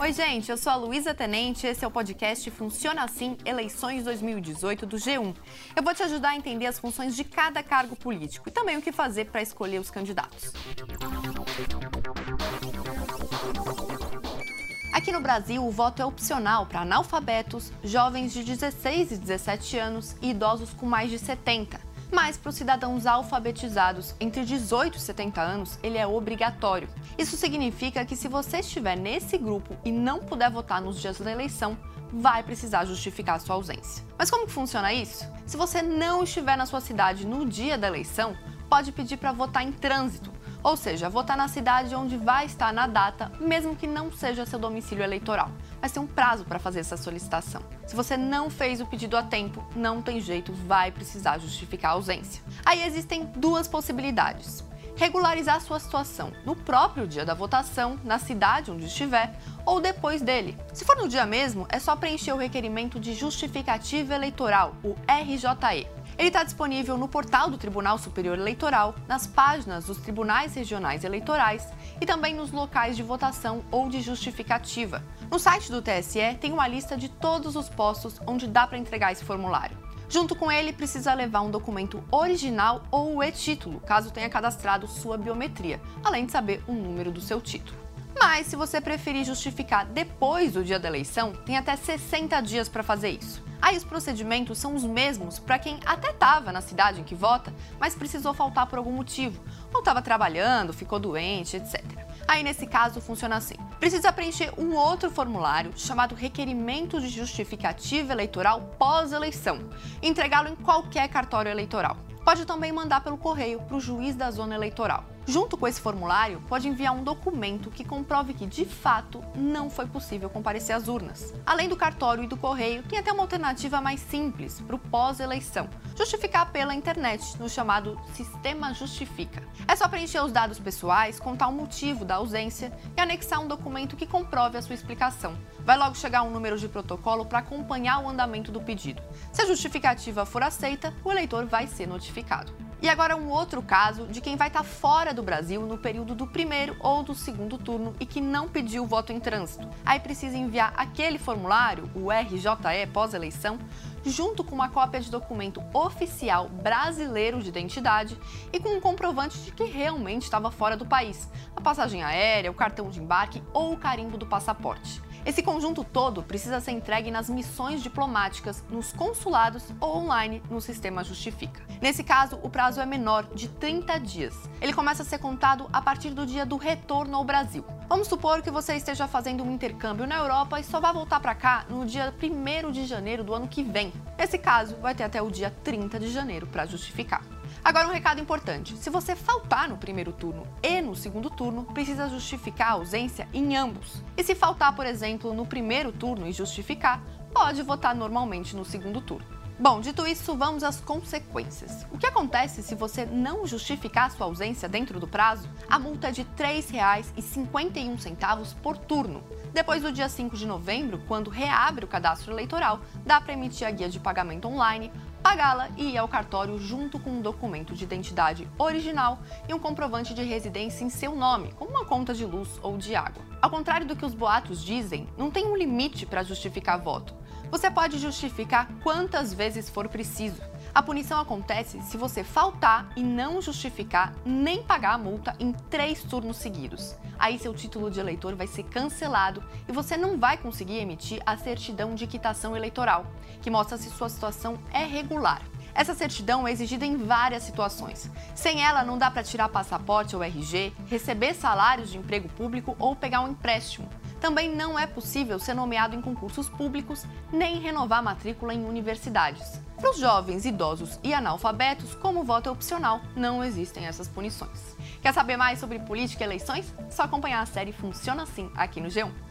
Oi, gente, eu sou a Luísa Tenente esse é o podcast Funciona Assim Eleições 2018 do G1. Eu vou te ajudar a entender as funções de cada cargo político e também o que fazer para escolher os candidatos. Aqui no Brasil, o voto é opcional para analfabetos, jovens de 16 e 17 anos e idosos com mais de 70. Mas para os cidadãos alfabetizados entre 18 e 70 anos, ele é obrigatório. Isso significa que se você estiver nesse grupo e não puder votar nos dias da eleição, vai precisar justificar sua ausência. Mas como que funciona isso? Se você não estiver na sua cidade no dia da eleição, pode pedir para votar em trânsito, ou seja, votar na cidade onde vai estar na data, mesmo que não seja seu domicílio eleitoral. Mas tem um prazo para fazer essa solicitação. Se você não fez o pedido a tempo, não tem jeito, vai precisar justificar a ausência. Aí existem duas possibilidades regularizar sua situação no próprio dia da votação, na cidade onde estiver, ou depois dele. Se for no dia mesmo, é só preencher o requerimento de justificativa eleitoral, o RJE. Ele está disponível no portal do Tribunal Superior Eleitoral, nas páginas dos tribunais regionais eleitorais e também nos locais de votação ou de justificativa. No site do TSE tem uma lista de todos os postos onde dá para entregar esse formulário. Junto com ele, precisa levar um documento original ou o e-título, caso tenha cadastrado sua biometria, além de saber o número do seu título. Mas se você preferir justificar depois do dia da eleição, tem até 60 dias para fazer isso. Aí os procedimentos são os mesmos para quem até estava na cidade em que vota, mas precisou faltar por algum motivo, ou estava trabalhando, ficou doente, etc. Aí nesse caso funciona assim: precisa preencher um outro formulário chamado Requerimento de Justificativa Eleitoral pós-eleição, entregá-lo em qualquer cartório eleitoral. Pode também mandar pelo correio para o juiz da zona eleitoral. Junto com esse formulário, pode enviar um documento que comprove que, de fato, não foi possível comparecer às urnas. Além do cartório e do correio, tem até uma alternativa mais simples para o pós-eleição: justificar pela internet, no chamado Sistema Justifica. É só preencher os dados pessoais, contar o motivo da ausência e anexar um documento que comprove a sua explicação. Vai logo chegar um número de protocolo para acompanhar o andamento do pedido. Se a justificativa for aceita, o eleitor vai ser notificado. E agora um outro caso de quem vai estar tá fora do Brasil no período do primeiro ou do segundo turno e que não pediu voto em trânsito. Aí precisa enviar aquele formulário, o RJE pós-eleição, junto com uma cópia de documento oficial brasileiro de identidade e com um comprovante de que realmente estava fora do país, a passagem aérea, o cartão de embarque ou o carimbo do passaporte. Esse conjunto todo precisa ser entregue nas missões diplomáticas, nos consulados ou online no sistema Justifica. Nesse caso, o prazo é menor, de 30 dias. Ele começa a ser contado a partir do dia do retorno ao Brasil. Vamos supor que você esteja fazendo um intercâmbio na Europa e só vai voltar para cá no dia 1 de janeiro do ano que vem. Nesse caso, vai ter até o dia 30 de janeiro para justificar. Agora, um recado importante: se você faltar no primeiro turno e no segundo turno, precisa justificar a ausência em ambos. E se faltar, por exemplo, no primeiro turno e justificar, pode votar normalmente no segundo turno. Bom, dito isso, vamos às consequências. O que acontece se você não justificar sua ausência dentro do prazo? A multa é de R$ 3,51 por turno. Depois do dia 5 de novembro, quando reabre o cadastro eleitoral, dá para emitir a guia de pagamento online, pagá-la e ir ao cartório junto com um documento de identidade original e um comprovante de residência em seu nome, como uma conta de luz ou de água. Ao contrário do que os boatos dizem, não tem um limite para justificar voto. Você pode justificar quantas vezes for preciso. A punição acontece se você faltar e não justificar nem pagar a multa em três turnos seguidos. Aí seu título de eleitor vai ser cancelado e você não vai conseguir emitir a certidão de quitação eleitoral, que mostra se sua situação é regular. Essa certidão é exigida em várias situações. Sem ela, não dá para tirar passaporte ou RG, receber salários de emprego público ou pegar um empréstimo. Também não é possível ser nomeado em concursos públicos nem renovar matrícula em universidades. Para os jovens, idosos e analfabetos, como voto é opcional, não existem essas punições. Quer saber mais sobre política e eleições? Só acompanhar a série Funciona Assim aqui no G1.